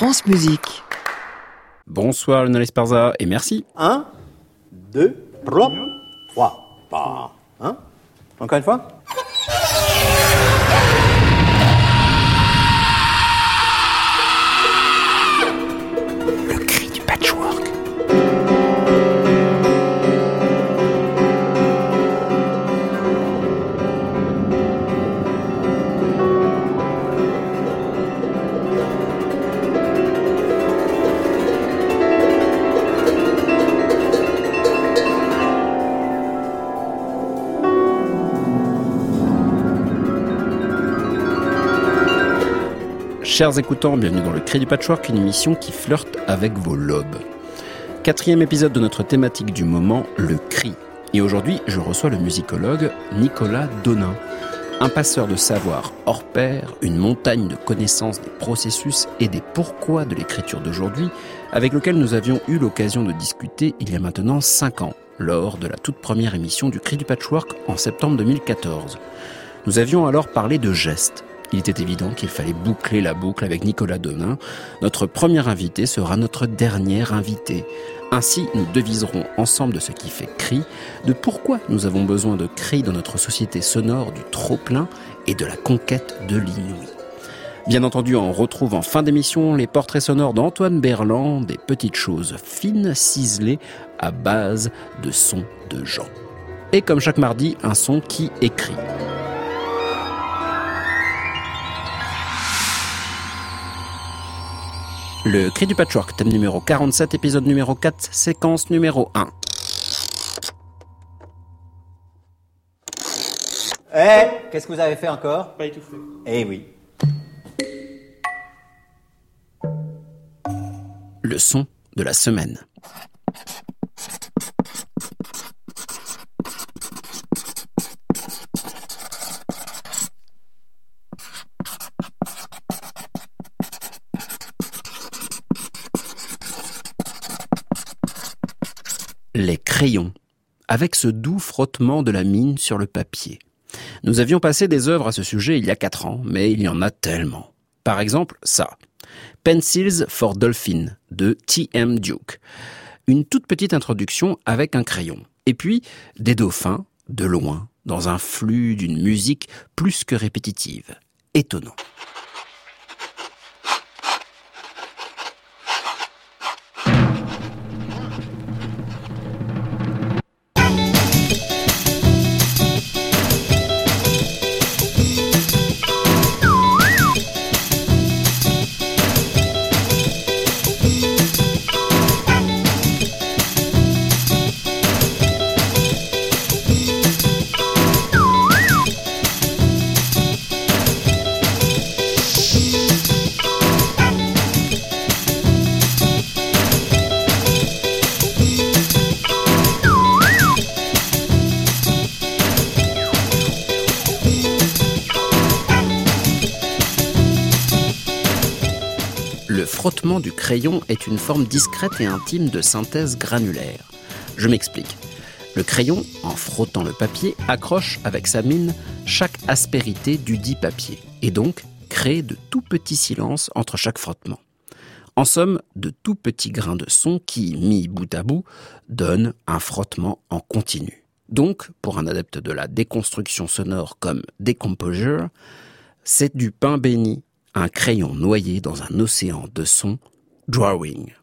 France Musique. Bonsoir Lionel Esparza et merci. 1, 2, 3, 3, Hein? Encore une fois? Chers écoutants, bienvenue dans le Cri du Patchwork, une émission qui flirte avec vos lobes. Quatrième épisode de notre thématique du moment, le cri. Et aujourd'hui, je reçois le musicologue Nicolas Donin. Un passeur de savoir hors pair, une montagne de connaissances des processus et des pourquoi de l'écriture d'aujourd'hui, avec lequel nous avions eu l'occasion de discuter il y a maintenant 5 ans, lors de la toute première émission du Cri du Patchwork en septembre 2014. Nous avions alors parlé de gestes. Il était évident qu'il fallait boucler la boucle avec Nicolas Donin. Notre premier invité sera notre dernier invité. Ainsi, nous deviserons ensemble de ce qui fait cri, de pourquoi nous avons besoin de cri dans notre société sonore du trop-plein et de la conquête de l'inouï. Bien entendu, on retrouve en fin d'émission les portraits sonores d'Antoine Berland, des petites choses fines ciselées à base de sons de gens. Et comme chaque mardi, un son qui écrit. Le cri du patchwork, thème numéro 47, épisode numéro 4, séquence numéro 1. Eh Qu'est-ce que vous avez fait encore? Pas étouffé. Eh oui. Le son de la semaine. Les crayons, avec ce doux frottement de la mine sur le papier. Nous avions passé des œuvres à ce sujet il y a quatre ans, mais il y en a tellement. Par exemple, ça. Pencils for Dolphin de T.M. Duke. Une toute petite introduction avec un crayon. Et puis, des dauphins, de loin, dans un flux d'une musique plus que répétitive. Étonnant. Crayon est une forme discrète et intime de synthèse granulaire. Je m'explique. Le crayon, en frottant le papier, accroche avec sa mine chaque aspérité du dit papier, et donc crée de tout petits silences entre chaque frottement. En somme, de tout petits grains de son qui, mis bout à bout, donnent un frottement en continu. Donc, pour un adepte de la déconstruction sonore comme Decomposure, c'est du pain béni, un crayon noyé dans un océan de sons, drawing.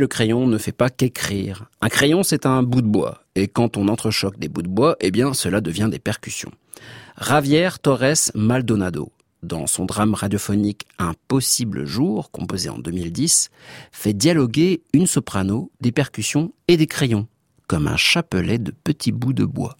Le crayon ne fait pas qu'écrire. Un crayon, c'est un bout de bois. Et quand on entrechoque des bouts de bois, eh bien, cela devient des percussions. Javier Torres Maldonado, dans son drame radiophonique Un possible jour, composé en 2010, fait dialoguer une soprano, des percussions et des crayons, comme un chapelet de petits bouts de bois.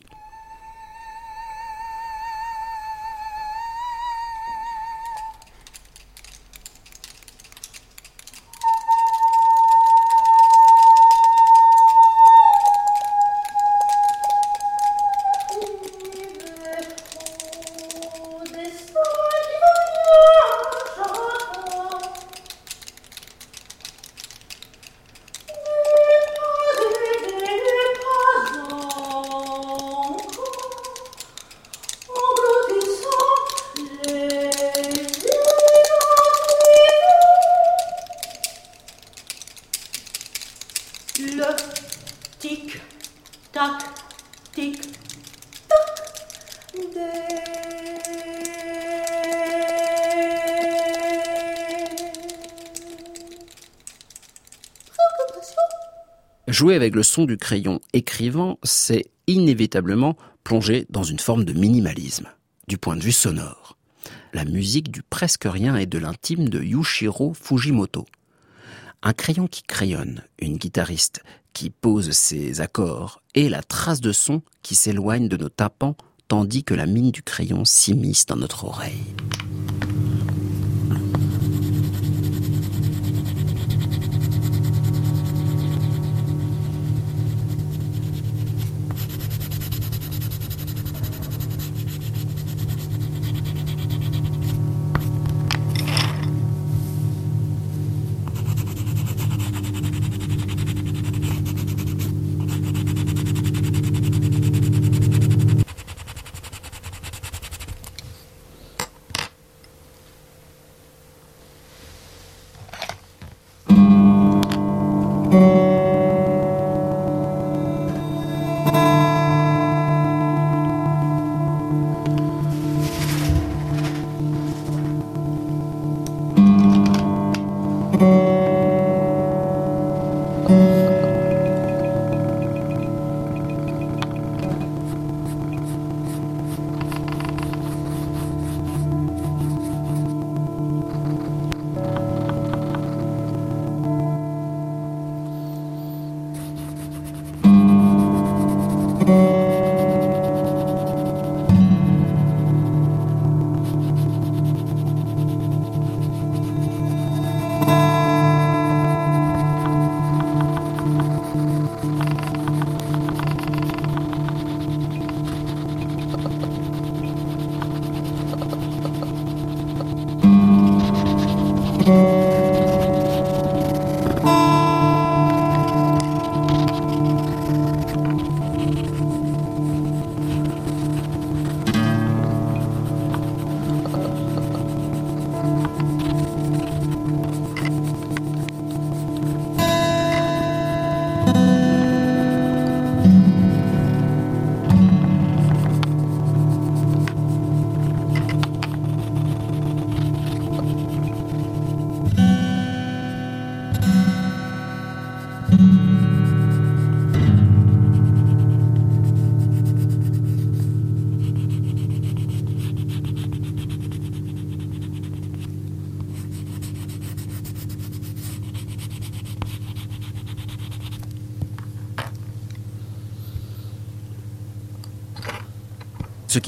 Jouer avec le son du crayon écrivant, c'est inévitablement plonger dans une forme de minimalisme, du point de vue sonore. La musique du presque rien et de l'intime de Yushiro Fujimoto. Un crayon qui crayonne, une guitariste qui pose ses accords et la trace de son qui s'éloigne de nos tapants tandis que la mine du crayon s'immisce dans notre oreille.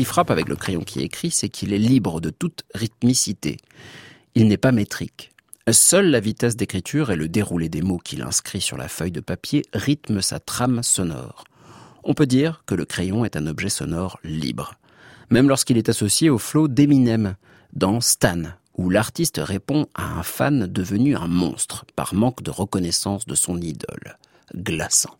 Frappe avec le crayon qui écrit, c'est qu'il est libre de toute rythmicité. Il n'est pas métrique. Seule la vitesse d'écriture et le déroulé des mots qu'il inscrit sur la feuille de papier rythment sa trame sonore. On peut dire que le crayon est un objet sonore libre. Même lorsqu'il est associé au flow d'Eminem, dans Stan, où l'artiste répond à un fan devenu un monstre par manque de reconnaissance de son idole. Glaçant.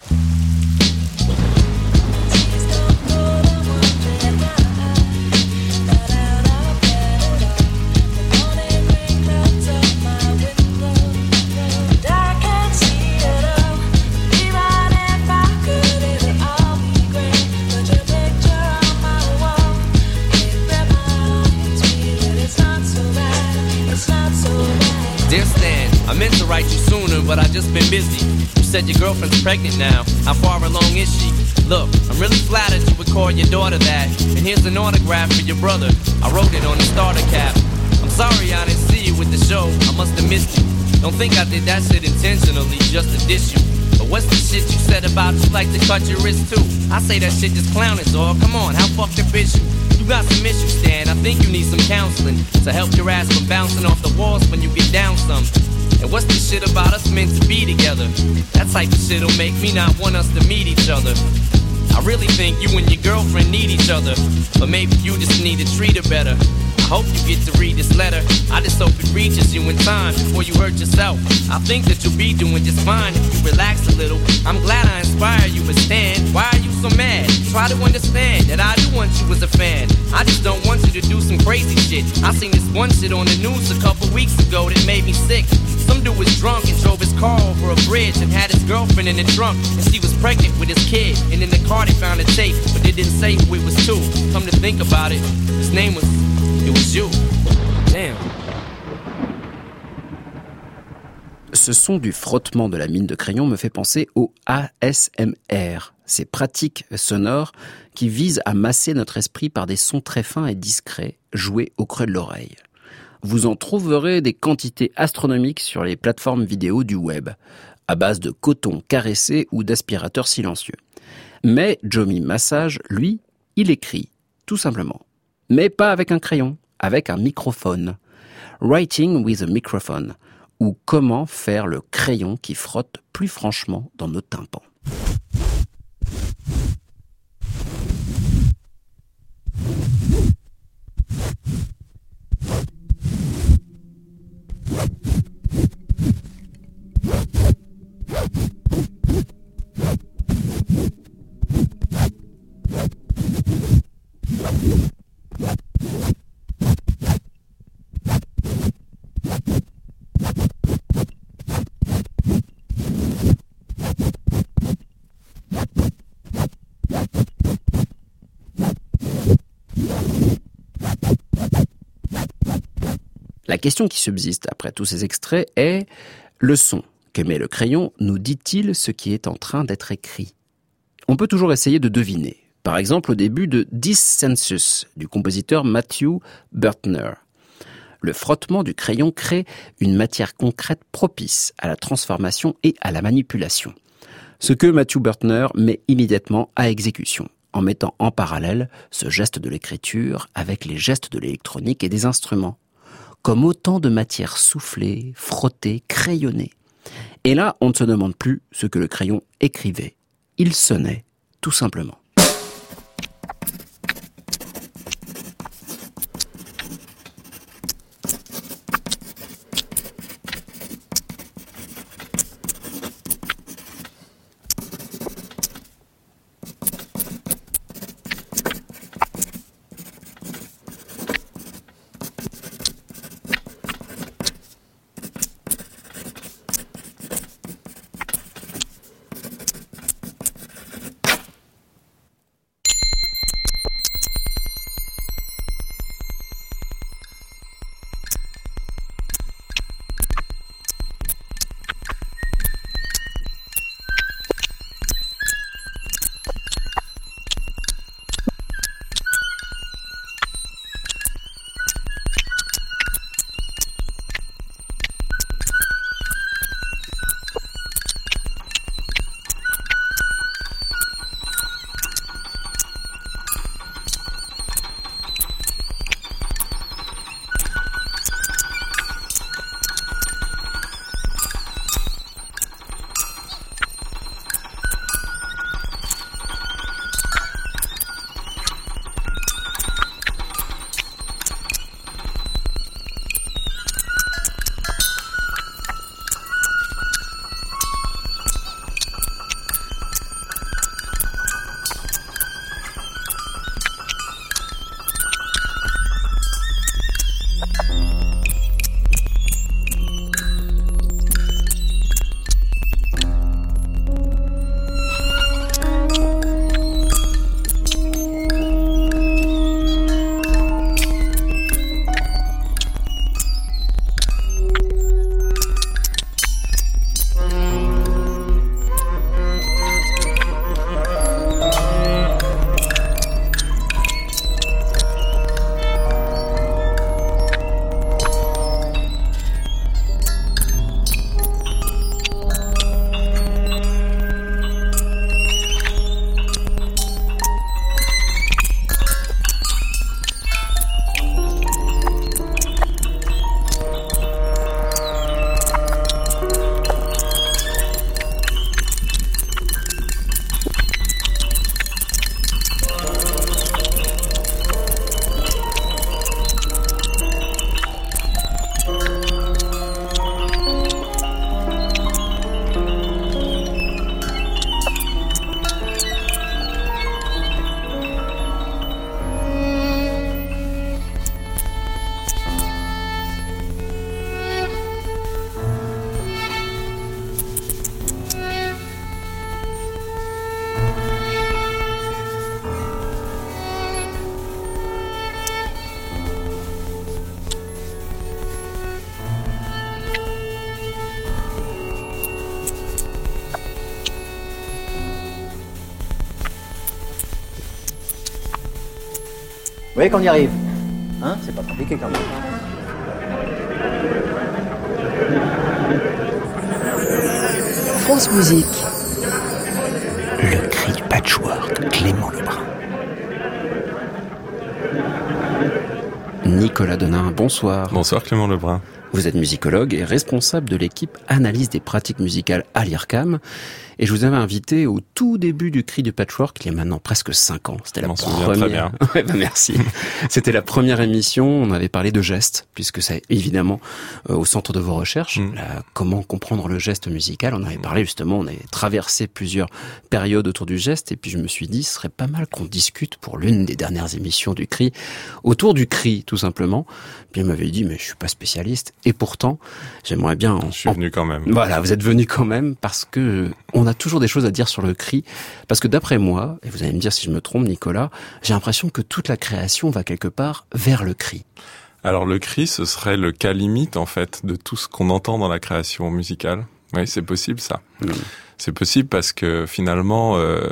Dear Stan, I meant to write you sooner, but I just been busy. You said your girlfriend's pregnant now. How far along is she? Look, I'm really flattered you would call your daughter that. And here's an autograph for your brother. I wrote it on the starter cap. I'm sorry I didn't see you with the show. I must have missed you. Don't think I did that shit intentionally just to diss you. But what's the shit you said about you like to cut your wrist too? I say that shit just clown is all. Come on, how fucked up is you? Got some issues. I think you need some counseling to help your ass from bouncing off the walls when you get down some. And what's this shit about us meant to be together? That type of shit'll make me not want us to meet each other. I really think you and your girlfriend need each other, but maybe you just need to treat her better. I hope you get to read this letter. I just hope it reaches you in time before you hurt yourself. I think that you'll be doing just fine if you relax a little. I'm glad I inspire you, but Stan, why are you so mad? Try to understand that I do want you as a fan. I just don't want you to do some crazy shit. I seen this one shit on the news a couple weeks ago that made me sick. Some dude was drunk and drove his car over a bridge and had his girlfriend in the trunk. And she was pregnant with his kid. And in the car they found a tape, but they didn't say who it was to. Come to think about it, his name was, it was you. Damn. Ce son du frottement de la mine de crayon me fait penser au ASMR, ces pratiques sonores qui visent à masser notre esprit par des sons très fins et discrets, joués au creux de l'oreille. Vous en trouverez des quantités astronomiques sur les plateformes vidéo du web, à base de coton caressé ou d'aspirateurs silencieux. Mais Jomi Massage, lui, il écrit, tout simplement. Mais pas avec un crayon, avec un microphone. Writing with a microphone, ou comment faire le crayon qui frotte plus franchement dans nos tympans. La question qui subsiste après tous ces extraits est le son qu'émet le crayon nous dit-il ce qui est en train d'être écrit? On peut toujours essayer de deviner. Par exemple, au début de Dissensus du compositeur Matthew Burtner. Le frottement du crayon crée une matière concrète propice à la transformation et à la manipulation. Ce que Matthew Burtner met immédiatement à exécution en mettant en parallèle ce geste de l'écriture avec les gestes de l'électronique et des instruments comme autant de matières soufflées, frottées, crayonnées. Et là, on ne se demande plus ce que le crayon écrivait. Il sonnait, tout simplement. Voyez qu'on y arrive. Hein C'est pas compliqué quand même. France Musique. Le cri du patchwork, Clément Lebrun. Nicolas Denain, bonsoir. Bonsoir Clément Lebrun. Vous êtes musicologue et responsable de l'équipe analyse des pratiques musicales à l'IRCAM. Et je vous avais invité au tout début du Cri du Patchwork, il y a maintenant presque cinq ans. C'était la première. très bien. Ouais, bah, merci. C'était la première émission. On avait parlé de gestes, puisque c'est évidemment euh, au centre de vos recherches. Mm. Comment comprendre le geste musical. On avait parlé justement, on avait traversé plusieurs périodes autour du geste. Et puis je me suis dit, ce serait pas mal qu'on discute pour l'une des dernières émissions du Cri autour du cri, tout simplement. Puis il m'avait dit, mais je suis pas spécialiste. Et pourtant, j'aimerais bien en, Je suis en venu quand même. voilà, vous êtes venu quand même parce que on a toujours des choses à dire sur le cri. Parce que d'après moi, et vous allez me dire si je me trompe, Nicolas, j'ai l'impression que toute la création va quelque part vers le cri. Alors le cri, ce serait le cas limite en fait de tout ce qu'on entend dans la création musicale. Oui, c'est possible ça. C'est possible parce que finalement, euh,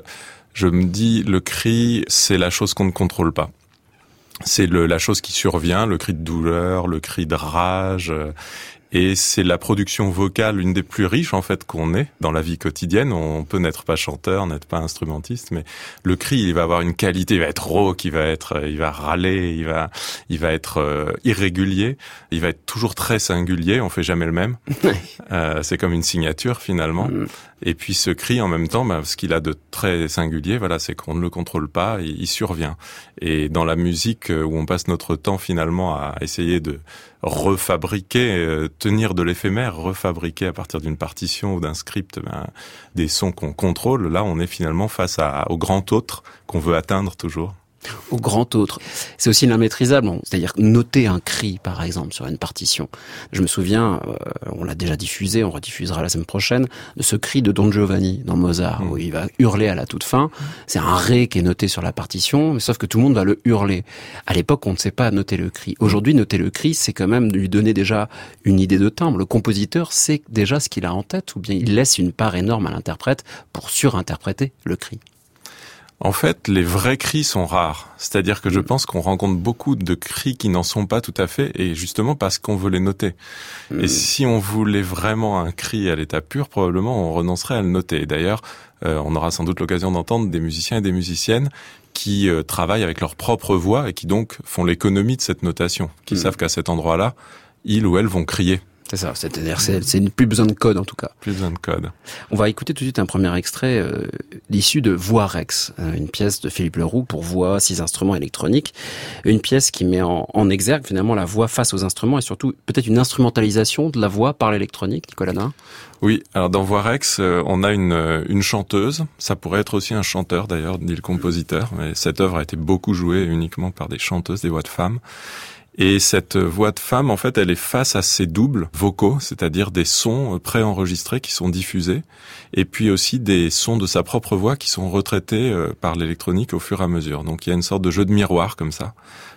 je me dis, le cri, c'est la chose qu'on ne contrôle pas. C'est la chose qui survient, le cri de douleur, le cri de rage. Et c'est la production vocale, une des plus riches en fait qu'on ait dans la vie quotidienne. On peut n'être pas chanteur, n'être pas instrumentiste, mais le cri, il va avoir une qualité, il va être rauque, il va être, euh, il va râler, il va, il va être euh, irrégulier, il va être toujours très singulier. On fait jamais le même. Euh, c'est comme une signature finalement. Et puis ce cri en même temps, bah, ce qu'il a de très singulier, voilà, c'est qu'on ne le contrôle pas, il, il survient. Et dans la musique euh, où on passe notre temps finalement à essayer de refabriquer, euh, tenir de l'éphémère, refabriquer à partir d'une partition ou d'un script ben, des sons qu'on contrôle, là on est finalement face à, au grand autre qu'on veut atteindre toujours. Au grand autre. C'est aussi l'immaîtrisable, c'est-à-dire noter un cri, par exemple, sur une partition. Je me souviens, euh, on l'a déjà diffusé, on rediffusera la semaine prochaine, de ce cri de Don Giovanni dans Mozart, Mm. où il va hurler à la toute fin. C'est un ré qui est noté sur la partition, mais sauf que tout le monde va le hurler. À l'époque, on ne sait pas noter le cri. Aujourd'hui, noter le cri, c'est quand même lui donner déjà une idée de timbre. Le compositeur sait déjà ce qu'il a en tête, ou bien il laisse une part énorme à l'interprète pour surinterpréter le cri. En fait, les vrais cris sont rares. C'est-à-dire que je pense qu'on rencontre beaucoup de cris qui n'en sont pas tout à fait, et justement parce qu'on veut les noter. Mm. Et si on voulait vraiment un cri à l'état pur, probablement on renoncerait à le noter. Et D'ailleurs, euh, on aura sans doute l'occasion d'entendre des musiciens et des musiciennes qui euh, travaillent avec leur propre voix et qui donc font l'économie de cette notation, qui Mm. savent qu'à cet endroit-là, ils ou elles vont crier. C'est ça, c'est-à-dire c'est c'est plus besoin de code en tout cas. Plus besoin de code. On va écouter tout de suite un premier extrait euh, issu de Voix Rex, euh, une pièce de Philippe Leroux pour voix, six instruments électroniques, une pièce qui met en, en exergue finalement la voix face aux instruments et surtout peut-être une instrumentalisation de la voix par l'électronique, Nicolas Nain. Oui, alors dans Voirex, euh, on a une, euh, une chanteuse, ça pourrait être aussi un chanteur d'ailleurs, dit le compositeur, mais cette œuvre a été beaucoup jouée uniquement par des chanteuses, des voix de femmes. Et cette voix de femme, en fait, elle est face à ses doubles vocaux, c'est-à-dire des sons préenregistrés qui sont diffusés, et puis aussi des sons de sa propre voix qui sont retraités euh, par l'électronique au fur et à mesure. Donc il y a une sorte de jeu de miroir comme ça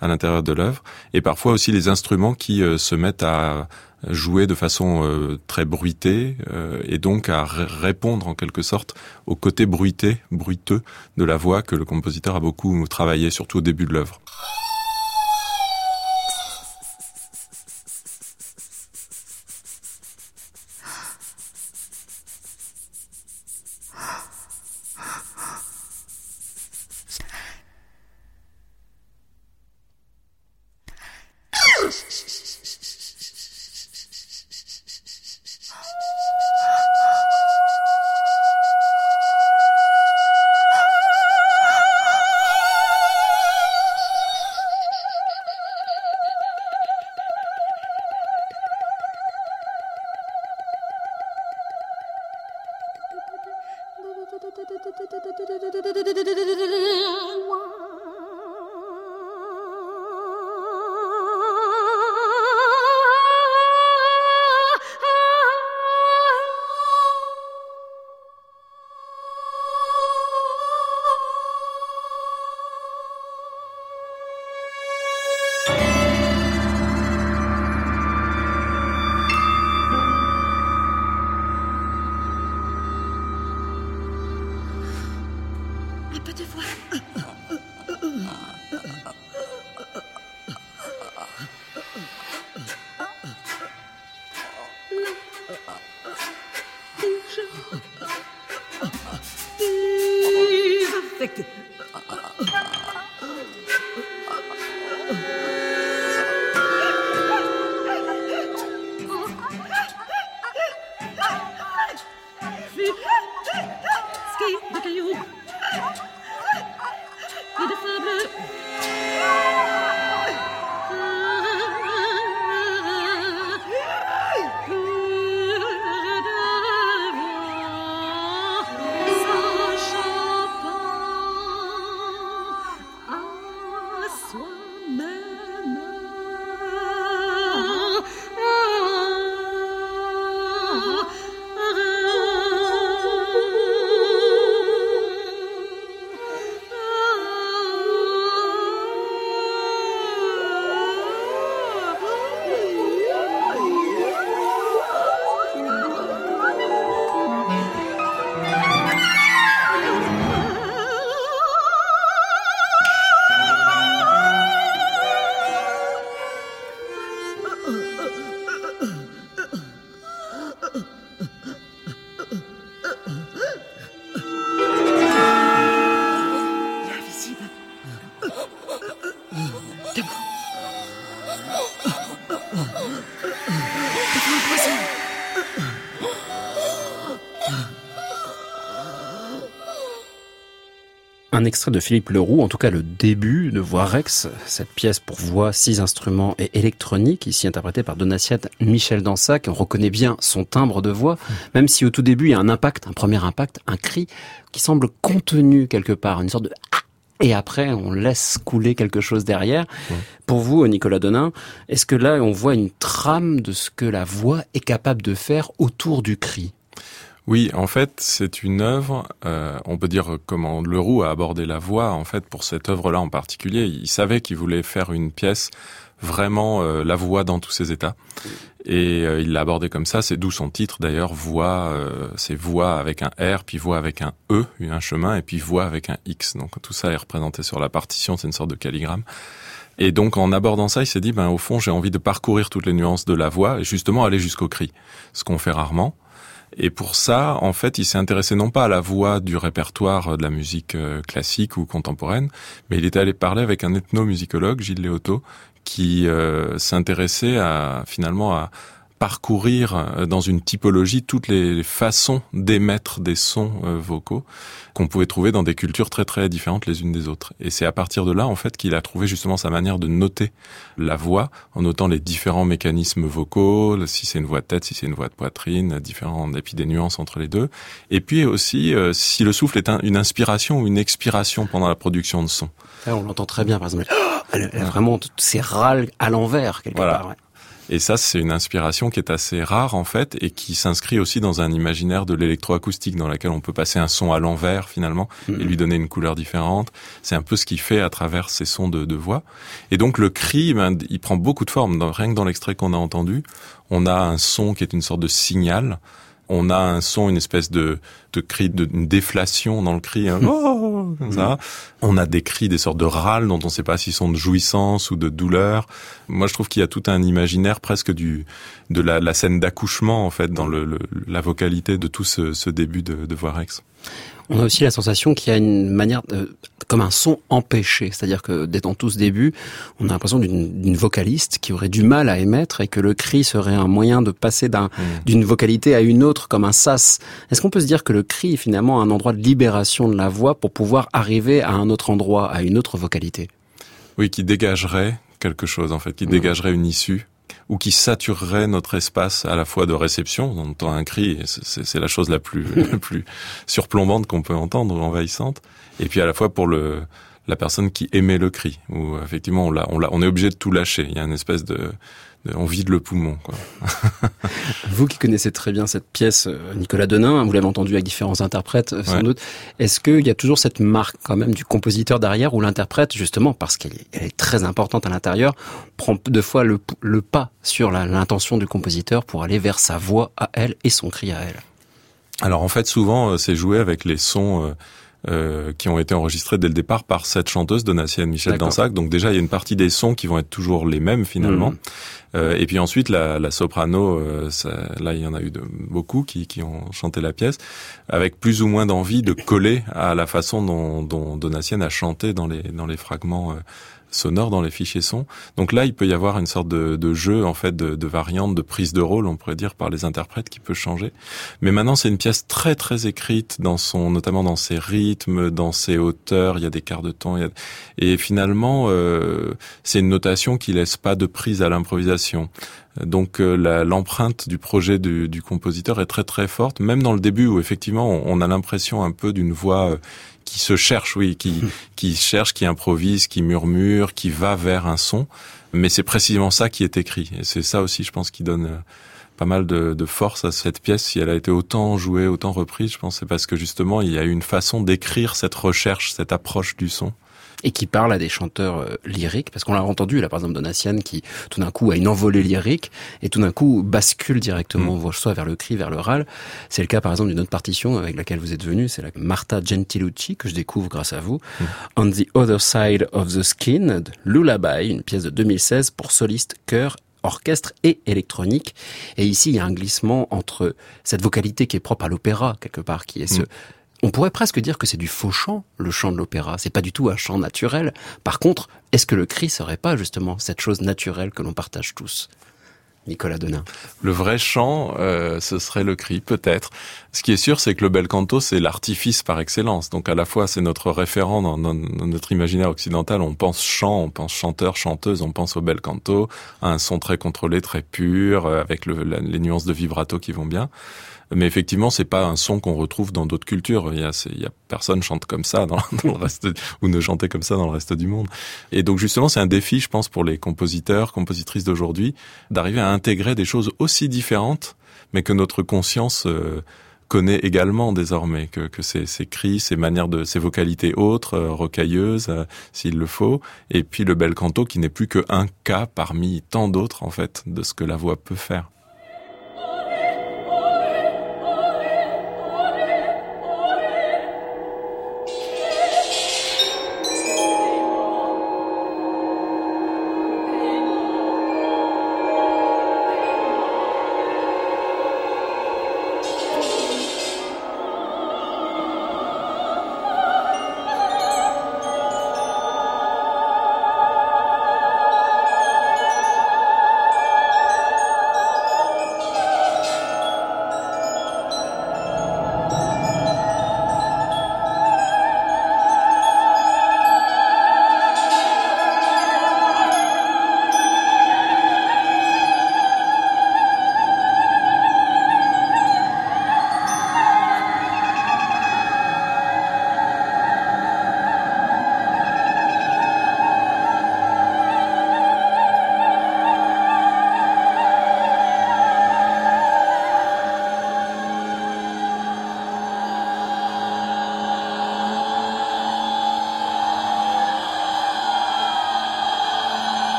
à l'intérieur de l'œuvre, et parfois aussi les instruments qui euh, se mettent à jouer de façon euh, très bruitée et donc à répondre en quelque sorte au côté bruité, bruiteux de la voix que le compositeur a beaucoup travaillé, surtout au début de l'œuvre. Un Un extrait de Philippe Leroux, en tout cas le début de Voix Rex, cette pièce pour voix, six instruments et électronique, ici interprétée par Donatiat Michel Dansac. On reconnaît bien son timbre de voix, même si au tout début il y a un impact, un premier impact, un cri qui semble contenu quelque part, une sorte de ah et après on laisse couler quelque chose derrière. Pour vous, Nicolas Donin, est-ce que là on voit une trame de ce que la voix est capable de faire autour du cri? Oui, en fait, c'est une œuvre. Euh, on peut dire comment Leroux a abordé la voix. En fait, pour cette œuvre-là en particulier, il savait qu'il voulait faire une pièce vraiment euh, la voix dans tous ses états. Et euh, il l'a abordé comme ça. C'est d'où son titre d'ailleurs. Voix, c'est voix avec un R, puis voix avec un E, un chemin, et puis voix avec un X. Donc tout ça est représenté sur la partition. C'est une sorte de calligramme. Et donc en abordant ça, il s'est dit, ben au fond, j'ai envie de parcourir toutes les nuances de la voix et justement aller jusqu'au cri, ce qu'on fait rarement. Et pour ça, en fait, il s'est intéressé non pas à la voix du répertoire de la musique euh, classique ou contemporaine, mais il est allé parler avec un ethnomusicologue, Gilles Léoto, qui euh, s'intéressait à finalement à parcourir euh, dans une typologie toutes les façons d'émettre des sons euh, vocaux qu'on pouvait trouver dans des cultures très très différentes les unes des autres. Et c'est à partir de là en fait qu'il a trouvé justement sa manière de noter la voix en notant les différents mécanismes vocaux, si c'est une voix de tête, si c'est une voix de poitrine, différents et puis des nuances entre les deux. Et puis aussi euh, si le souffle est une inspiration ou une expiration pendant la production de son. on l'entend très bien par exemple. Elle, elle, vraiment ces râles à l'envers quelque part. Et ça, c'est une inspiration qui est assez rare en fait et qui s'inscrit aussi dans un imaginaire de l'électroacoustique dans laquelle on peut passer un son à l'envers finalement et mm-hmm. lui donner une couleur différente. C'est un peu ce qu'il fait à travers ces sons de, de voix. Et donc le cri, ben, il prend beaucoup de formes. rien que dans l'extrait qu'on a entendu, on a un son qui est une sorte de signal on a un son, une espèce de, de cri, de, une déflation dans le cri, hein. oh, ça. On a des cris, des sortes de râles dont on ne sait pas s'ils sont de jouissance ou de douleur. Moi, je trouve qu'il y a tout un imaginaire presque du de la, la scène d'accouchement en fait dans le, la vocalité de tout ce, ce début de, de Voirex. On a aussi la sensation qu'il y a une manière, de, comme un son empêché, c'est-à-dire que dès en tout ce début, on a l'impression d'une vocaliste qui aurait du mal à émettre et que le cri serait un moyen de passer mmh. d'une vocalité à une autre comme un sas. Est-ce qu'on peut se dire que le cri est finalement un endroit de libération de la voix pour pouvoir arriver à un autre endroit, à une autre vocalité? Oui, qui dégagerait quelque chose en fait, qui mmh. dégagerait une issue ou qui saturerait notre espace à la fois de réception, on entend un cri, c'est la chose la plus, la plus surplombante qu'on peut entendre, envahissante, et puis à la fois pour le, la personne qui émet le cri, où effectivement on, on, on est obligé de tout lâcher. Il y a une espèce de, on vide le poumon. Quoi. vous qui connaissez très bien cette pièce, euh, Nicolas Denain, vous l'avez entendu avec différents interprètes euh, sans doute, est-ce qu'il y a toujours cette marque quand même du compositeur derrière ou l'interprète, justement, parce qu'elle est, très importante à l'intérieur, prend deux fois le, pas sur l'intention du compositeur pour aller vers sa voix à elle et son cri à elle? Alors en fait, souvent, euh, c'est joué avec les sons... Euh, qui ont été enregistrés dès le départ par cette chanteuse Donatienne Michel Dansac. Donc déjà, il y a une partie des sons qui vont être toujours les mêmes finalement. Mhm. Euh, et puis ensuite, la, la soprano, euh, ça, là, il y en a eu de, beaucoup qui, qui, ont chanté la pièce, avec plus ou moins d'envie de coller à la façon dont, dont Donatienne a chanté dans les, dans les fragments sonore dans les fichiers son. Donc là, il peut y avoir une sorte de, de jeu en fait de, de variante, de prise de rôle, on pourrait dire par les interprètes qui peut changer. Mais maintenant, c'est une pièce très très écrite dans son, notamment dans ses rythmes, dans ses hauteurs. Il y a des quarts de temps. Et finalement, euh, c'est une notation qui laisse pas de prise à l'improvisation. Donc euh, l'empreinte du projet du, du, compositeur est très très forte, même dans le début où effectivement on, on a l'impression un peu d'une voix euh, qui se cherche, oui, qui, qui cherche, qui improvise, qui murmure, qui va vers un son. Mais c'est précisément ça qui est écrit. Et c'est ça aussi, je pense, qui donne euh, pas mal de, de, force à cette pièce. Si elle a été autant jouée, autant reprise, je pense c'est parce que justement, il y a eu une façon d'écrire cette recherche, cette approche du son et qui parle à des chanteurs euh, lyriques, parce qu'on l'a entendu là par exemple Donatienne qui tout d'un coup a une envolée lyrique et tout d'un coup bascule directement mm. soit vers le cri, vers le râle. C'est le cas par exemple d'une autre partition avec laquelle vous êtes venu, c'est la Marta Gentilucci que je découvre grâce à vous. Mm. On the Other Side of the Skin, Lullaby, une pièce de 2016 pour soliste, chœur orchestre et électronique. Et ici, il y a un glissement entre cette vocalité qui est propre à l'opéra, quelque part, qui est ce, mm On pourrait presque dire que c'est du faux chant, le chant de l'opéra. C'est pas du tout un chant naturel. Par contre, est-ce que le cri serait pas justement cette chose naturelle que l'on partage tous? Nicolas Denain. Le vrai chant, euh, ce serait le cri, peut-être. Ce qui est sûr, c'est que le bel canto, c'est l'artifice par excellence. Donc à la fois, c'est notre référent dans, notre imaginaire occidental. On pense chant, on pense chanteur, chanteuse, on pense au bel canto, à un son très contrôlé, très pur, euh, avec les nuances de vibrato qui vont bien. Mais effectivement, c'est pas un son qu'on retrouve dans d'autres cultures. Il y a, il y a personne chante comme ça dans, le reste ou ne chantait comme ça dans le reste du monde. Et donc justement, c'est un défi, je pense, pour les compositeurs, compositrices d'aujourd'hui, d'arriver à intégrer des choses aussi différentes, mais que notre conscience euh, connaît également désormais que, que ces, ces, cris, ces manières de ces vocalités autres, euh, rocailleuses, euh, s'il le faut, et puis le bel canto qui n'est plus qu'un cas parmi tant d'autres en fait de ce que la voix peut faire.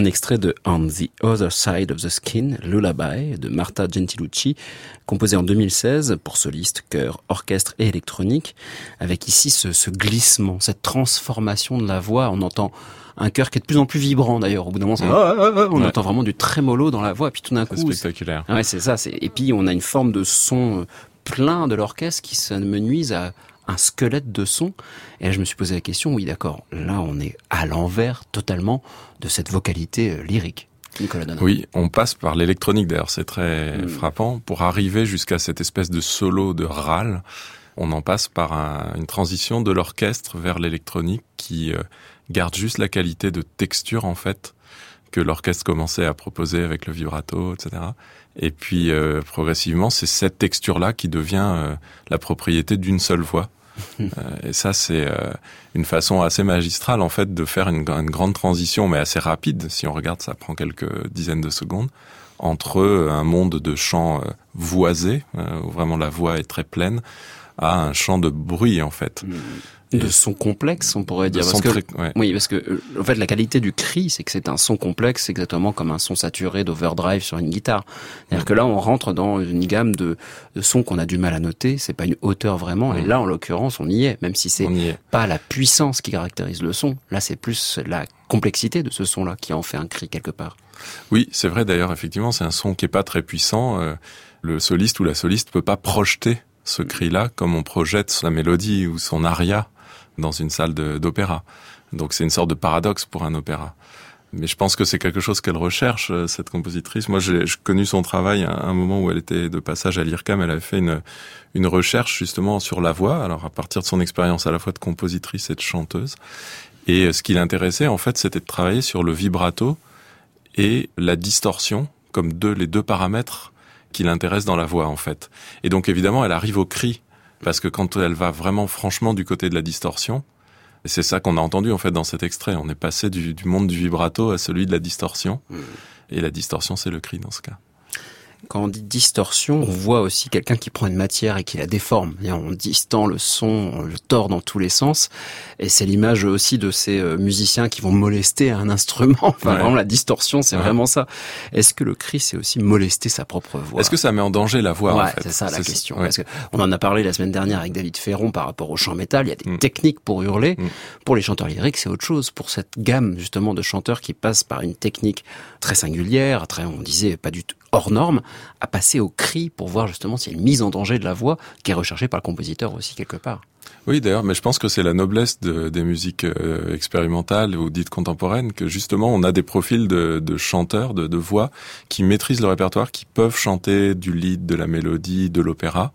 Un extrait de On the Other Side of the Skin, Lullaby, de Marta Gentilucci, composé en 2016 pour soliste, chœur, orchestre et électronique, avec ici ce, ce glissement, cette transformation de la voix. On entend un chœur qui est de plus en plus vibrant d'ailleurs. Au bout d'un moment, on entend vraiment du trémolo dans la voix, et puis tout d'un coup, c'est spectaculaire. Ouais, c'est ça. Et puis on a une forme de son plein de l'orchestre qui se menuise à, un squelette de son. Et là, je me suis posé la question, oui d'accord, là on est à l'envers totalement de cette vocalité euh, lyrique. Nicolas Donat. Oui, on passe par l'électronique d'ailleurs, c'est très Mm. frappant. Pour arriver jusqu'à cette espèce de solo de râle, on en passe par un- une transition de l'orchestre vers l'électronique qui euh, garde juste la qualité de texture en fait que l'orchestre commençait à proposer avec le vibrato, etc. Et puis euh, progressivement, c'est cette texture-là qui devient euh, la propriété d'une seule voix. Euh, et ça, c'est euh, une façon assez magistrale en fait de faire une, grande transition, mais assez rapide. Si on regarde, ça prend quelques dizaines de secondes entre euh, un monde de chants voisés, où vraiment la voix est très pleine, à un chant de bruit en fait. De son complexe, on pourrait dire. Parce que, ouais. Oui, parce que euh, en fait, la qualité du cri, c'est que c'est un son complexe, exactement comme un son saturé d'overdrive sur une guitare. C'est-à-dire que là, on rentre dans une gamme de, de sons qu'on a du mal à noter. C'est pas une hauteur vraiment. Et Mm. là, en l'occurrence, on y est. Même si c'est pas la puissance qui caractérise le son. Là, c'est plus la complexité de ce son-là qui en fait un cri quelque part. Oui, c'est vrai d'ailleurs, effectivement, c'est un son qui est pas très puissant. Euh, le soliste ou la soliste peut pas projeter ce cri-là comme on projette sa mélodie ou son aria dans une salle d'opéra. Donc c'est une sorte de paradoxe pour un opéra. Mais je pense que c'est quelque chose qu'elle recherche, euh, cette compositrice. Moi, j'ai connu son travail à un moment où elle était de passage à l'IRCAM. Elle avait fait une, recherche justement sur la voix, alors à partir de son expérience à la fois de compositrice et de chanteuse. Et euh, ce qui l'intéressait, en fait, c'était de travailler sur le vibrato et la distorsion comme les deux paramètres qui l'intéressent dans la voix, en fait. Et donc, évidemment, elle arrive au cri. Parce que quand elle va vraiment franchement du côté de la distorsion, et c'est ça qu'on a entendu en fait dans cet extrait. On est passé du, du monde du vibrato à celui de la distorsion. Et la distorsion, c'est le cri dans ce cas. Quand on dit distorsion, on voit aussi quelqu'un qui prend une matière et qui la déforme. Et on distend le son, on le tord dans tous les sens. Et c'est l'image aussi de ces euh, musiciens qui vont molester un instrument. Enfin, Ouais. vraiment, la distorsion, c'est Ouais. vraiment ça. Est-ce que le cri, c'est aussi molester sa propre voix? Est-ce que ça met en danger la voix en Ouais, fait? c'est ça la question. Parce que on en a parlé la semaine dernière avec David Ferron par rapport au chant métal. Il y a des Mm. techniques pour hurler. Mm. Pour les chanteurs lyriques, c'est autre chose. Pour cette gamme justement de chanteurs qui passent par une technique très singulière, très, on disait pas du tout hors norme, à passer au cri pour voir justement s'il y a une mise en danger de la voix qui est recherchée par le compositeur aussi quelque part. Oui, d'ailleurs, mais je pense que c'est la noblesse de- des musiques euh, expérimentales ou dites contemporaines que justement on a des profils de, chanteurs, de, de voix qui maîtrisent le répertoire, qui peuvent chanter du lead, de la mélodie, de l'opéra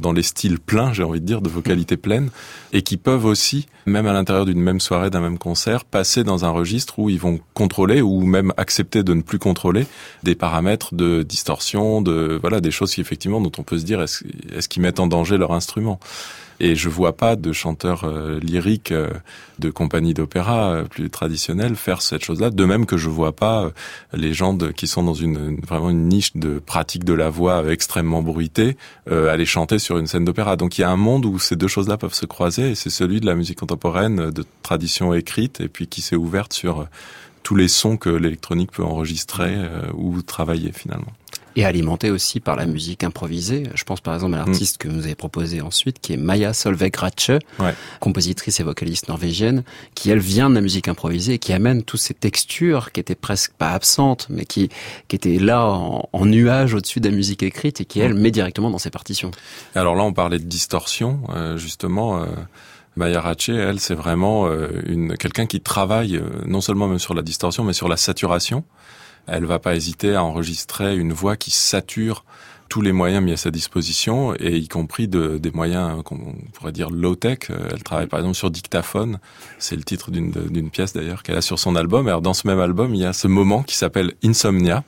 dans les styles pleins, j'ai envie de dire, de vocalité pleine, et qui peuvent aussi, même à l'intérieur d'une même soirée, d'un même concert, passer dans un registre où ils vont contrôler ou même accepter de ne plus contrôler des paramètres de distorsion, de voilà des choses qui effectivement dont on peut se dire est-ce est-ce qu'ils mettent en danger leur instrument? Et je vois pas de chanteurs euh, lyriques euh, de compagnie d'opéra euh, plus traditionnels faire cette chose-là. De même que je vois pas euh, les gens qui sont dans une vraiment une niche de pratique de la voix extrêmement bruitée aller chanter sur une scène d'opéra. Donc il y a un monde où ces deux choses-là peuvent se croiser et c'est celui de la musique contemporaine de tradition écrite et puis qui s'est ouverte sur tous les sons que l'électronique peut enregistrer ou travailler finalement. Et alimenté aussi par la musique improvisée. Je pense par exemple à l'artiste que vous avez proposé ensuite, qui est Maya Solveig Ratche, Ouais. compositrice et vocaliste norvégienne, qui elle vient de la musique improvisée et qui amène toutes ces textures qui étaient presque pas absentes, mais qui, qui étaient là en, en nuage au-dessus de la musique écrite et qui elle met directement dans ses partitions. Alors là, on parlait de distorsion, euh, justement. Euh, Maya Ratche, elle, c'est vraiment euh, une quelqu'un qui travaille euh, non seulement même sur la distorsion, mais sur la saturation. Elle va pas hésiter à enregistrer une voix qui sature tous les moyens mis à sa disposition, et y compris de, des moyens euh, qu'on pourrait dire low-tech. Euh, Elle travaille par exemple sur dictaphone. C'est le titre d'une d'une pièce d'ailleurs qu'elle a sur son album. Alors dans ce même album, il y a ce moment qui s'appelle Insomnia,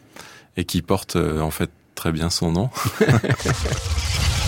et qui porte euh, en fait très bien son nom.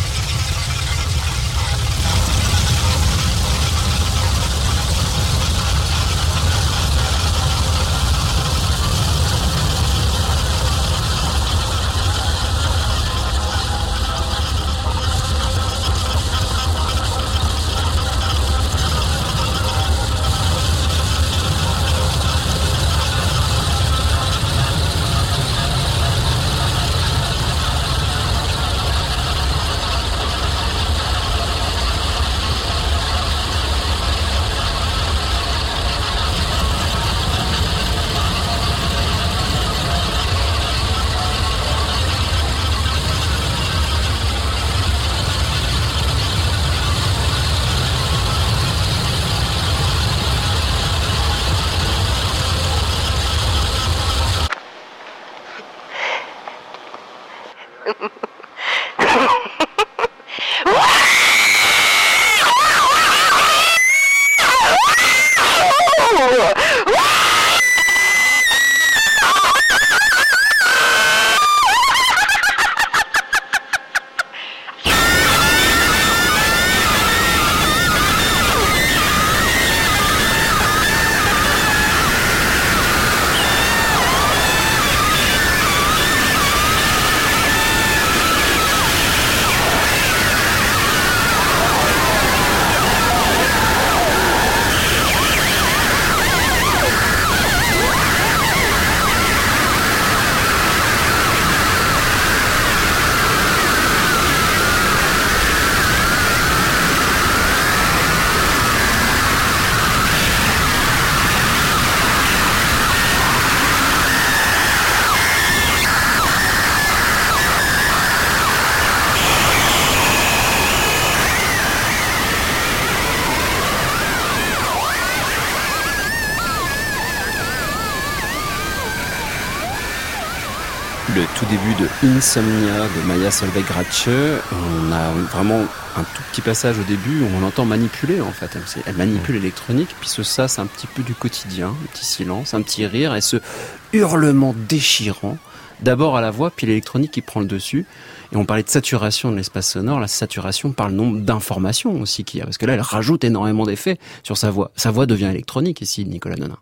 Insomnia de Maya Solveig-Ratche. On a vraiment un tout petit passage au début où on l'entend manipuler en fait. Elle, manipule l'électronique, puis ce ça c'est un petit peu du quotidien, un petit silence, un petit rire et ce hurlement déchirant. D'abord à la voix, puis l'électronique qui prend le dessus. Et on parlait de saturation de l'espace sonore. La saturation par le nombre d'informations aussi qu'il y a. Parce que là, elle rajoute énormément d'effets sur sa voix. Sa voix devient électronique ici, Nicolas Nonin.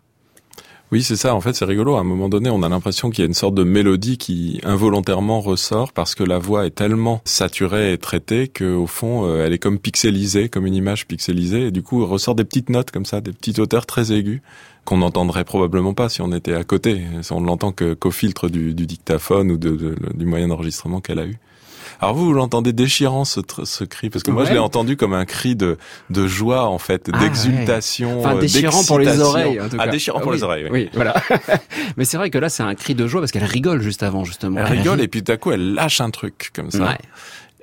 Oui, c'est ça. En fait, c'est rigolo. À un moment donné, on a l'impression qu'il y a une sorte de mélodie qui involontairement ressort parce que la voix est tellement saturée et traitée qu'au fond, euh, elle est comme pixelisée, comme une image pixelisée. Et du coup, ressort des petites notes comme ça, des petites hauteurs très aiguës qu'on n'entendrait probablement pas si on était à côté. On ne l'entend qu'au filtre du, dictaphone ou du moyen d'enregistrement qu'elle a eu. Alors vous, vous l'entendez déchirant ce, ce cri parce que moi je l'ai entendu comme un cri de, de joie en fait, ah, d'exultation, enfin, déchirant pour les oreilles. En tout ah, cas. déchirant pour oui, les oreilles. Oui, voilà. Mais c'est vrai que là c'est un cri de joie parce qu'elle rigole juste avant justement. Elle, rigole et puis tout à coup elle lâche un truc comme ça. Ouais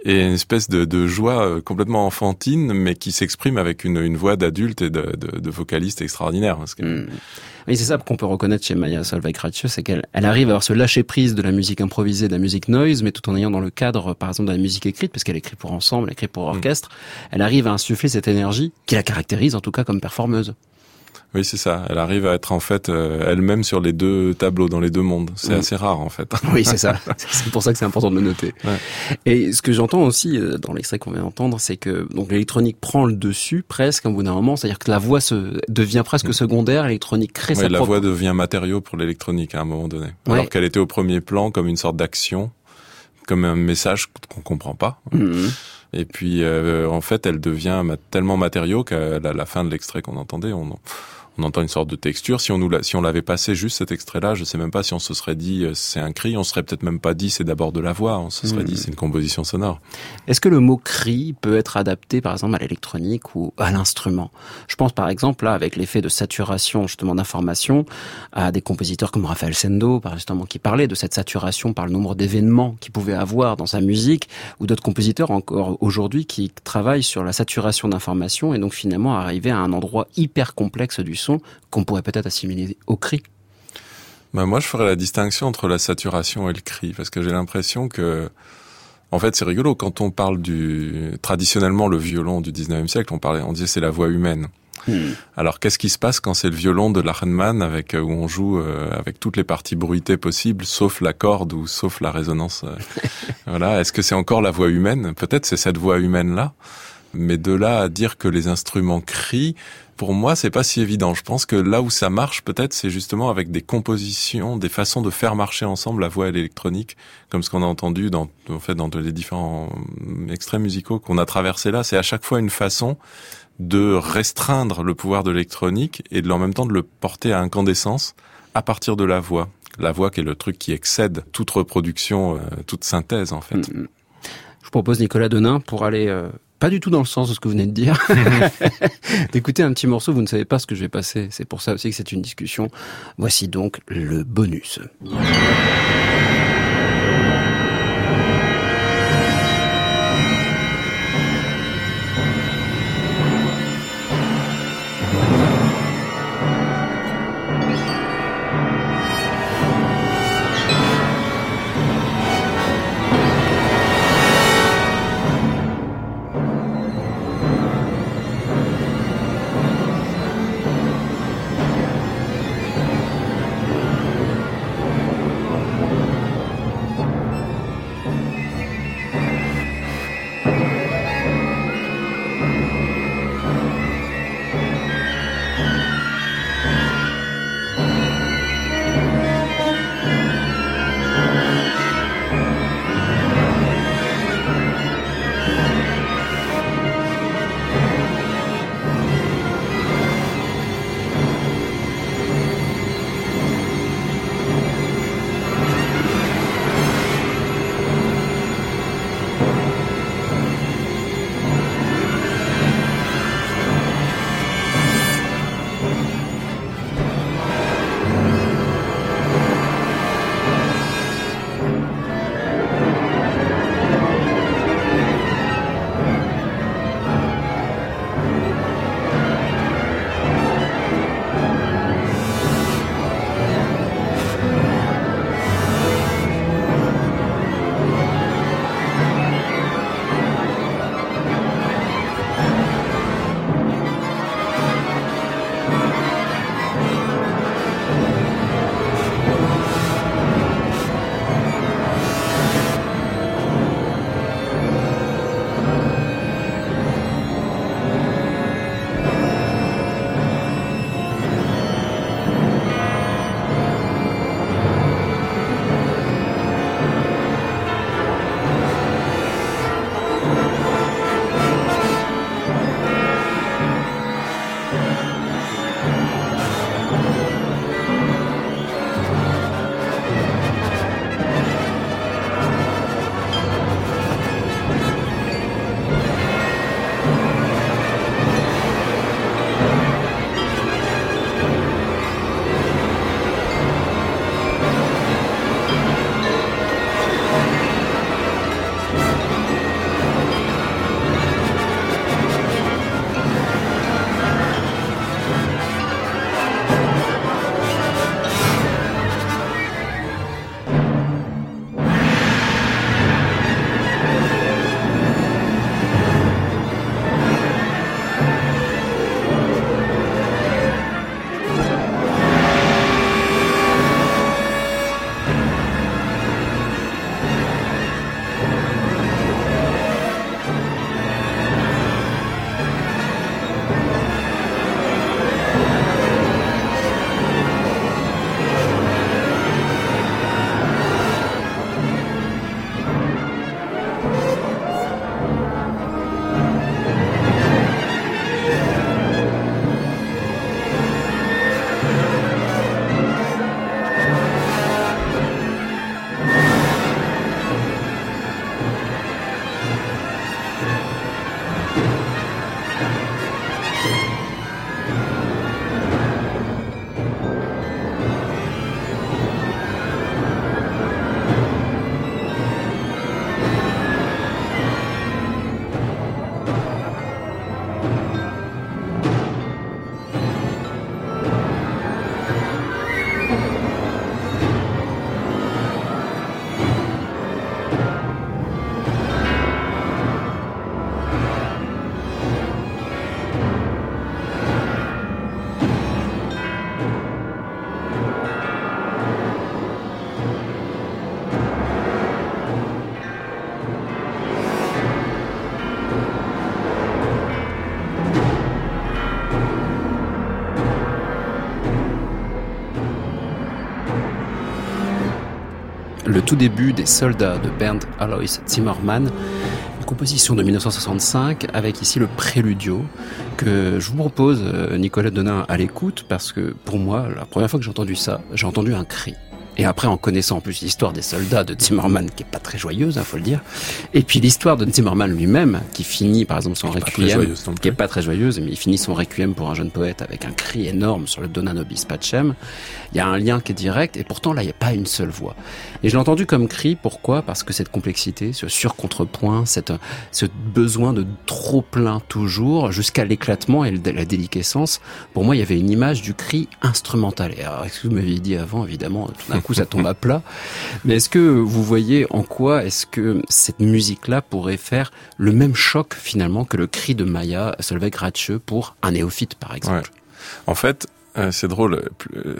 et une espèce de, de, joie euh, complètement enfantine, mais qui s'exprime avec une, une voix d'adulte et de, de, de, vocaliste extraordinaire. Parce que... Hmm. Oui, c'est ça qu'on peut reconnaître chez Maya Solveig-Ratche, c'est qu'elle elle arrive à avoir ce lâcher prise de la musique improvisée, de la musique noise, mais tout en ayant dans le cadre, par exemple, de la musique écrite, parce qu'elle écrit pour ensemble, elle écrit pour hmm. orchestre, elle arrive à insuffler cette énergie qui la caractérise en tout cas comme performeuse. Oui, c'est ça. Elle arrive à être en fait euh, elle-même sur les deux tableaux, dans les deux mondes. C'est mm. assez rare en fait. Oui, c'est ça. c'est pour ça que c'est important de le noter. Ouais. Et ce que j'entends aussi euh, dans l'extrait qu'on vient d'entendre, c'est que donc l'électronique prend le dessus presque au bout d'un moment. C'est-à-dire que la voix se devient presque mm. secondaire. L'électronique crée oui, sa la voix devient matériau pour l'électronique à un moment donné. Alors qu'elle était au premier plan comme une sorte d'action, comme un message qu'on comprend pas. Mm. Et puis, euh, en fait, elle devient tellement matériau qu'à la, fin de l'extrait qu'on entendait, on, on entend une sorte de texture. Si on nous si on l'avait passé juste cet extrait-là, je sais même pas si on se serait dit euh, c'est un cri. On serait peut-être même pas dit c'est d'abord de la voix. On se serait dit hmm. c'est une composition sonore. Est-ce que le mot cri peut être adapté par exemple à l'électronique ou à l'instrument? Je pense par exemple là avec l'effet de saturation justement d'information à des compositeurs comme Raphaël Sendo par justement qui parlait de cette saturation par le nombre d'événements qu'il pouvait avoir dans sa musique ou d'autres compositeurs encore aujourd'hui qui travaillent sur la saturation d'information et donc finalement arriver à un endroit hyper complexe du qu'on pourrait peut-être assimiler au cri bah Moi, je ferais la distinction entre la saturation et le cri, parce que j'ai l'impression que, en fait, c'est rigolo, quand on parle du, traditionnellement, le violon du 19e siècle, on parlait, on disait c'est la voix humaine. Hmm. Alors qu'est-ce qui se passe quand c'est le violon de Lachenmann avec euh, où on joue euh, avec toutes les parties bruitées possibles sauf la corde ou sauf la résonance euh, Voilà, est-ce que c'est encore la voix humaine? Peut-être c'est cette voix humaine là, mais de là à dire que les instruments crient, pour moi, c'est pas si évident. Je pense que là où ça marche, peut-être, c'est justement avec des compositions, des façons de faire marcher ensemble la voix et l'électronique, comme ce qu'on a entendu dans, en fait, dans les différents extraits musicaux qu'on a traversés là. C'est à chaque fois une façon de restreindre le pouvoir de l'électronique et de en même temps de le porter à incandescence à partir de la voix. La voix qui est le truc qui excède toute reproduction, euh, toute synthèse en fait. Mm, mm. Je propose Nicolas Denain pour aller euh, pas du tout dans le sens de ce que vous venez de dire. D'écouter un petit morceau, vous ne savez pas ce que je vais passer. C'est pour ça aussi que c'est une discussion. Voici donc le bonus. Tout début des Soldats de Bernd Alois Zimmermann, une composition de 1965 avec ici le préludio que je vous propose, euh, Nicolas Donin, à l'écoute parce que pour moi, la première fois que j'ai entendu ça, j'ai entendu un cri. Et après, en connaissant en plus l'histoire des soldats de Zimmerman, qui est pas très joyeuse, il faut le dire, et puis l'histoire de Zimmerman lui-même, qui finit par exemple son requiem, qui est pas très joyeuse, mais il finit son requiem pour un jeune poète avec un cri énorme sur le Dona Nobis Pacem. Il y a un lien qui est direct, et pourtant là, il n'y a pas une seule voix. Et je l'ai entendu comme cri, pourquoi? Parce que cette complexité, ce surcontrepoint, cette, ce besoin de trop plein toujours, jusqu'à l'éclatement et la déliquescence, pour moi, il y avait une image du cri instrumental. Et alors, ce que vous m'aviez dit avant, évidemment, tout d'un coup, ça tombe à plat. Mais est-ce que vous voyez en quoi est-ce que cette musique-là pourrait faire le même choc, finalement, que le cri de Maya Solveig Ratche pour un néophyte, par exemple? En fait, euh, c'est drôle.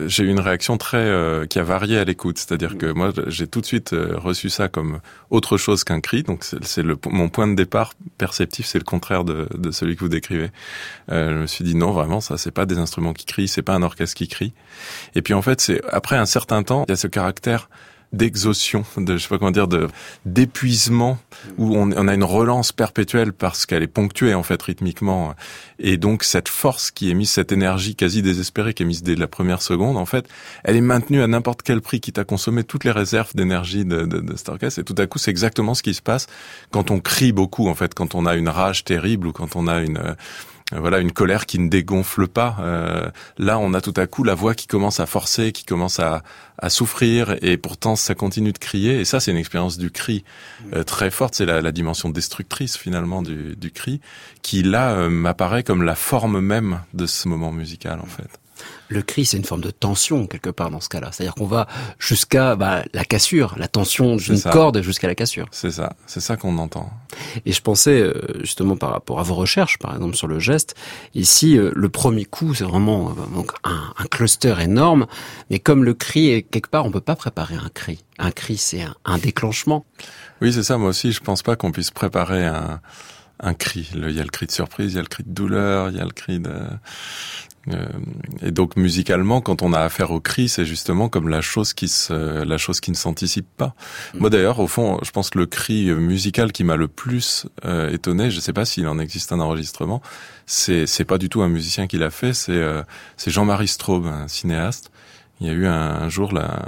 J'ai eu une réaction très euh, qui a varié à l'écoute. C'est-à-dire que moi, j'ai tout de suite euh, reçu ça comme autre chose qu'un cri. Donc c'est le mon point de départ perceptif, c'est le contraire de, de, celui que vous décrivez. je me suis dit non, vraiment, ça c'est pas des instruments qui crient, c'est pas un orchestre qui crie. Et puis en fait, c'est après un certain temps, il y a ce caractère d'exhaustion, de je sais pas comment dire, de d'épuisement où on, on, a une relance perpétuelle parce qu'elle est ponctuée en fait rythmiquement et donc cette force qui est mise, cette énergie quasi désespérée qui est mise dès la première seconde, en fait, elle est maintenue à n'importe quel prix, qui t'a consommé toutes les réserves d'énergie de, de, de. Et tout à coup, c'est exactement ce qui se passe quand on crie beaucoup, en fait, quand on a une rage terrible ou quand on a une voilà une colère qui ne dégonfle pas. Euh, là, on a tout à coup la voix qui commence à forcer, qui commence à, à souffrir, et pourtant ça continue de crier. Et ça, c'est une expérience du cri euh, très forte. C'est la, la, dimension destructrice finalement du, du cri, qui là m'apparaît comme la forme même de ce moment musical en fait le cri, c'est une forme de tension quelque part dans ce cas-là. C'est-à-dire qu'on va jusqu'à bah, la cassure, la tension d'une corde jusqu'à la cassure. C'est ça, c'est ça qu'on entend. Et je pensais euh, justement par rapport à vos recherches, par exemple sur le geste, ici euh, le premier coup, c'est vraiment euh, donc un, un, cluster énorme, mais comme le cri quelque part, on peut pas préparer un cri. Un cri, c'est un, un déclenchement. Oui, c'est ça. Moi aussi, je pense pas qu'on puisse préparer un un cri. il y a le cri de surprise, il y a le cri de douleur, il y a le cri de et donc musicalement, quand on a affaire au cri, c'est justement comme la chose qui se, la chose qui ne s'anticipe pas. Mm. Moi d'ailleurs, au fond, je pense que le cri musical qui m'a le plus euh, étonné, je ne sais pas s'il en existe un enregistrement, c'est c'est pas du tout un musicien qui l'a fait, c'est euh, c'est Jean-Marie Straub, un cinéaste. Il y a eu un, un jour là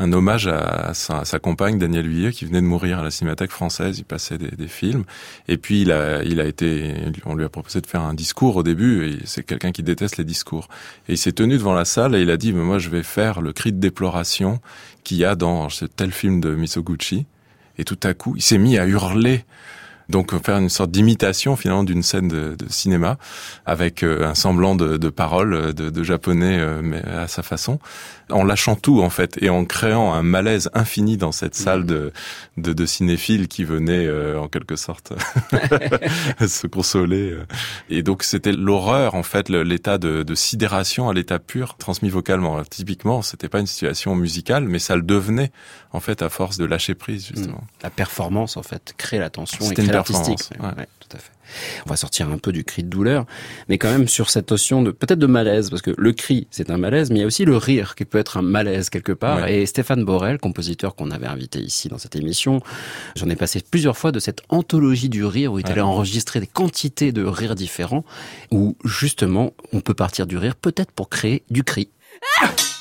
un hommage à, sa, compagne Danielle Huillet qui venait de mourir à la Cinémathèque française. Il passait des, films et puis il a, il a été, on lui a proposé de faire un discours au début. Et c'est quelqu'un qui déteste les discours. Et il s'est tenu devant la salle et il a dit mais moi je vais faire le cri de déploration qu'il y a dans ce tel film de Misoguchi. Et tout à coup, il s'est mis à hurler donc faire une sorte d'imitation finalement d'une scène de, de, cinéma avec euh, un semblant de, de paroles de, de, japonais euh, mais à sa façon, en lâchant tout en fait et en créant un malaise infini dans cette salle de, de, de cinéphiles qui venaient euh, en quelque sorte se consoler. Et donc c'était l'horreur en fait, l'état de, de sidération à l'état pur transmis vocalement. typiquement, c'était pas une situation musicale, mais ça le devenait en fait à force de lâcher prise justement. La performance en fait crée la tension et crée artistique. Ouais. tout à fait. On va sortir un peu du cri de douleur, mais quand même sur cette notion de peut-être de malaise, parce que le cri c'est un malaise, mais il y a aussi le rire qui peut être un malaise quelque part. Et Stéphane Borel, compositeur qu'on avait invité ici dans cette émission, j'en ai passé plusieurs fois de cette anthologie du rire où il allait enregistrer des quantités de rires différents, où justement on peut partir du rire peut-être pour créer du cri. Ah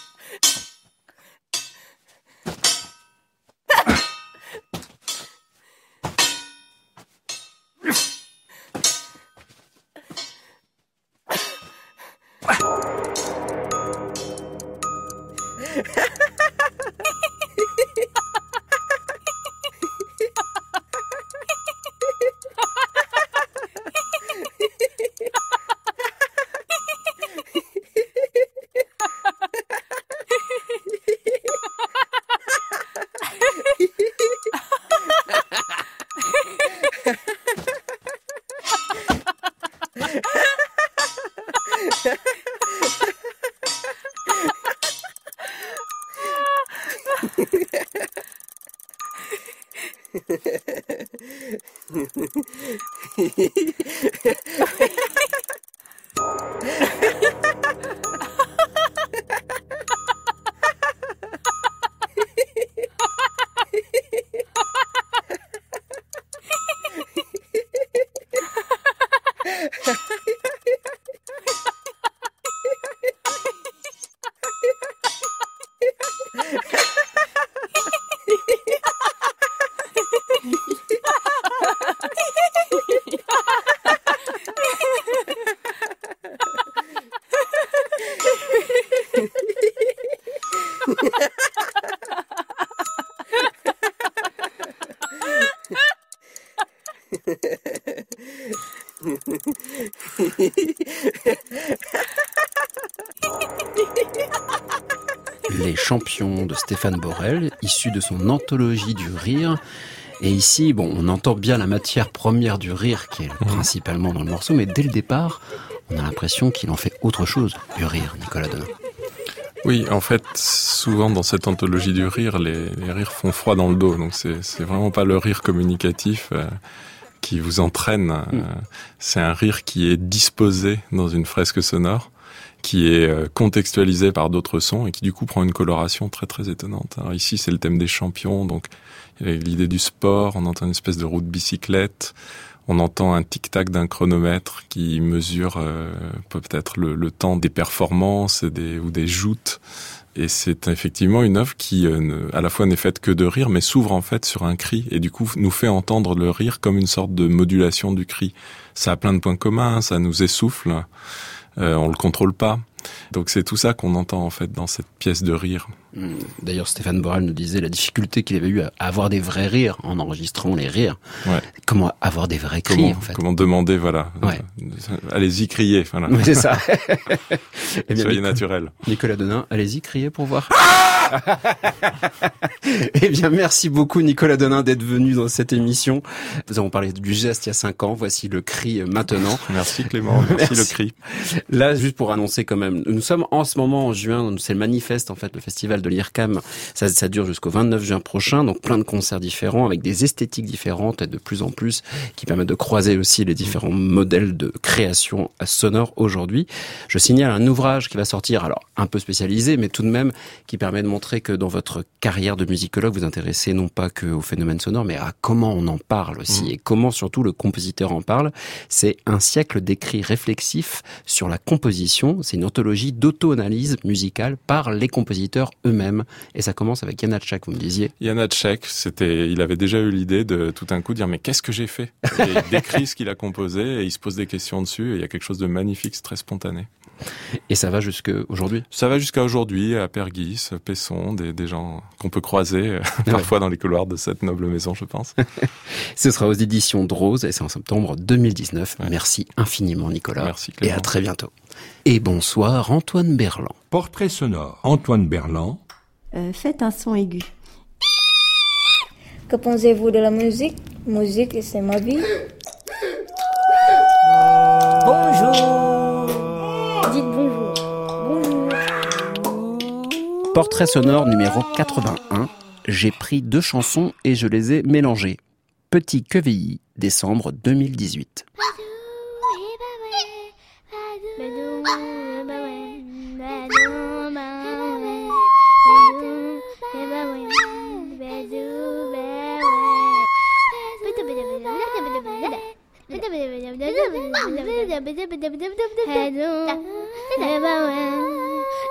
issu de son anthologie du rire. Et ici, bon, on entend bien la matière première du rire qui est principalement dans le morceau, mais dès le départ, on a l'impression qu'il en fait autre chose du rire, Nicolas Denon. Oui, en fait, souvent dans cette anthologie du rire, les, rires font froid dans le dos. Donc c'est vraiment pas le rire communicatif euh, qui vous entraîne. Euh, mm. c'est un rire qui est disposé dans une fresque sonore, qui est euh, contextualisé par d'autres sons et qui du coup prend une coloration très très étonnante. Alors ici, c'est le thème des champions, donc l'idée du sport. On entend une espèce de roue de bicyclette on entend un tic-tac d'un chronomètre qui mesure euh, peut-être le, temps des performances des, ou des joutes. Et c'est effectivement une œuvre qui, euh, à la fois n'est faite que de rire, mais s'ouvre en fait sur un cri, et du coup nous fait entendre le rire comme une sorte de modulation du cri. Ça a plein de points communs, ça nous essouffle, on le contrôle pas. Donc c'est tout ça qu'on entend en fait dans cette pièce de rire. Hmm. D'ailleurs, Stéphane Borel nous disait la difficulté qu'il avait eu à avoir des vrais rires en enregistrant les rires. Comment avoir des vrais cris comment, en fait. Comment demander, voilà. Allez-y, crier. Voilà. c'est ça. Eh Soyez naturel. Nicolas Denain, allez-y, criez pour voir. eh bien, merci beaucoup Nicolas Denain d'être venu dans cette émission. Nous avons parlé du geste il y a cinq ans. Voici le cri maintenant. Merci Clément. Merci, le cri. Là, juste pour annoncer quand même, nous sommes en ce moment en juin. C'est le manifeste en fait, le festival de l'IRCAM. Ça, ça dure jusqu'au 29 juin prochain. Donc plein de concerts différents avec des esthétiques différentes et de plus en plus qui permettent de croiser aussi les différents modèles de création sonore aujourd'hui. Je signale un ouvrage qui va sortir, alors un peu spécialisé, mais tout de même qui permet de montrer que dans votre carrière de musicologue, vous intéressez non pas que au phénomène sonore, mais à comment on en parle aussi mmh. et comment surtout le compositeur en parle. C'est un siècle d'écrits réflexifs sur la composition. C'est une anthologie d'auto-analyse musicale par les compositeurs eux-mêmes. Et ça commence avec Hatchak, vous me disiez. Hatchak, c'était, il avait déjà eu l'idée de tout un coup dire mais qu'est-ce que j'ai fait? Il décrit ce qu'il a composé et il se pose des questions dessus. Et il y a quelque chose de magnifique, très spontané. Et ça va jusqu'à aujourd'hui? Ça va jusqu'à aujourd'hui, à Perguis, Pesson, des, des gens qu'on peut croiser euh, parfois dans les couloirs de cette noble maison, je pense. Ce sera aux éditions de Rose et c'est en septembre 2019. Merci infiniment Nicolas. Merci Et à très bientôt. Et bonsoir Antoine Berland. Portrait sonore. Antoine Berland. Euh, faites un son aigu. Que pensez-vous de la musique? Musique, c'est ma vie. Bonjour. Portrait sonore numéro 81. J'ai pris deux chansons et je les ai mélangées. Petit Quevilly, décembre 2018.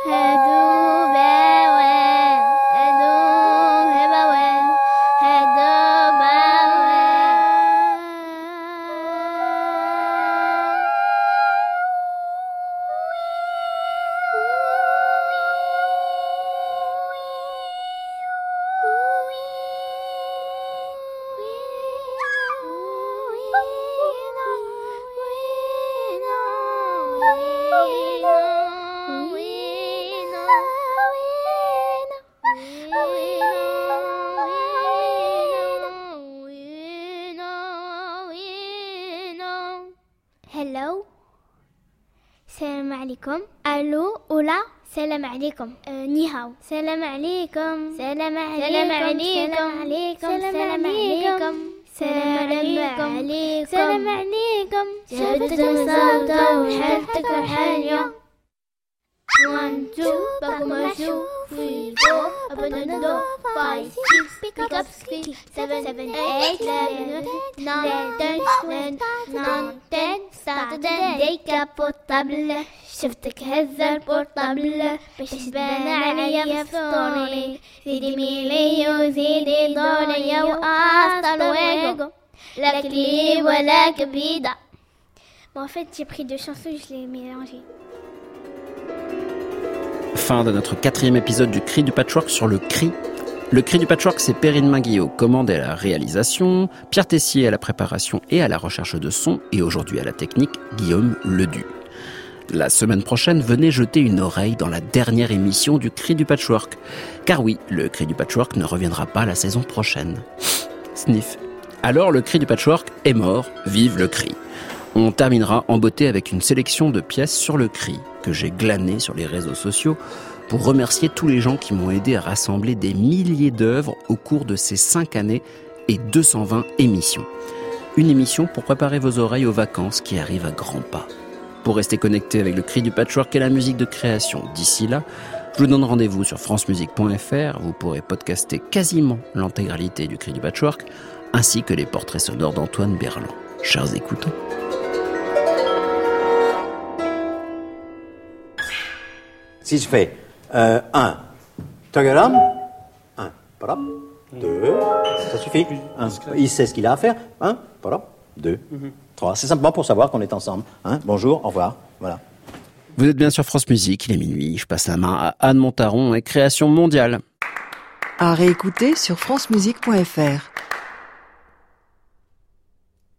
هدوا عليكم. ألو أولا سلام عليكم. أه، نيهاو. سلام عليكم. سلام عليكم. سلام عليكم. سلام عليكم. سلام عليكم. سلام عليكم. سلام عليكم. سلام عليكم سلام عليكم سلام عليكم سلام عليكم four, open the door, five, six, pick up speed, seven, seven, eight, eleven, nine, ten, eleven, nine, ten, start the day كابورتابل شفتك هزة البورتابل باش تبان عليا بفطوري زيدي ميلي وزيدي دوري وأسطى الويجو لا كليب ولا كبيدة Bon, en fait, j'ai pris deux chansons, je les ai mélangées. Fin de notre quatrième épisode du Cri du Patchwork sur le cri. Le Cri du Patchwork, c'est Perrine Maguillot, commande à la réalisation, Pierre Tessier à la préparation et à la recherche de son, et aujourd'hui à la technique, Guillaume Ledu. La semaine prochaine, venez jeter une oreille dans la dernière émission du Cri du Patchwork. Car oui, le Cri du Patchwork ne reviendra pas la saison prochaine. Sniff. Alors le Cri du Patchwork est mort, vive le cri. On terminera en beauté avec une sélection de pièces sur le cri que j'ai glané sur les réseaux sociaux pour remercier tous les gens qui m'ont aidé à rassembler des milliers d'œuvres au cours de ces 5 années et 220 émissions. Une émission pour préparer vos oreilles aux vacances qui arrivent à grands pas. Pour rester connecté avec le cri du patchwork et la musique de création d'ici là, je vous donne rendez-vous sur francemusique.fr. Vous pourrez podcaster quasiment l'intégralité du cri du patchwork, ainsi que les portraits sonores d'Antoine Berland. Chers écoutants. Si je fais 1, euh, tagaram, 1, voilà, 2, ça suffit. Un, il sait ce qu'il a à faire. 1, voilà, 2, 3. C'est simplement pour savoir qu'on est ensemble. Hein. Bonjour, au revoir. Voilà. Vous êtes bien sur France Musique, il est minuit. Je passe la main à Anne Montaron et Création Mondiale. À réécouter sur francemusique.fr.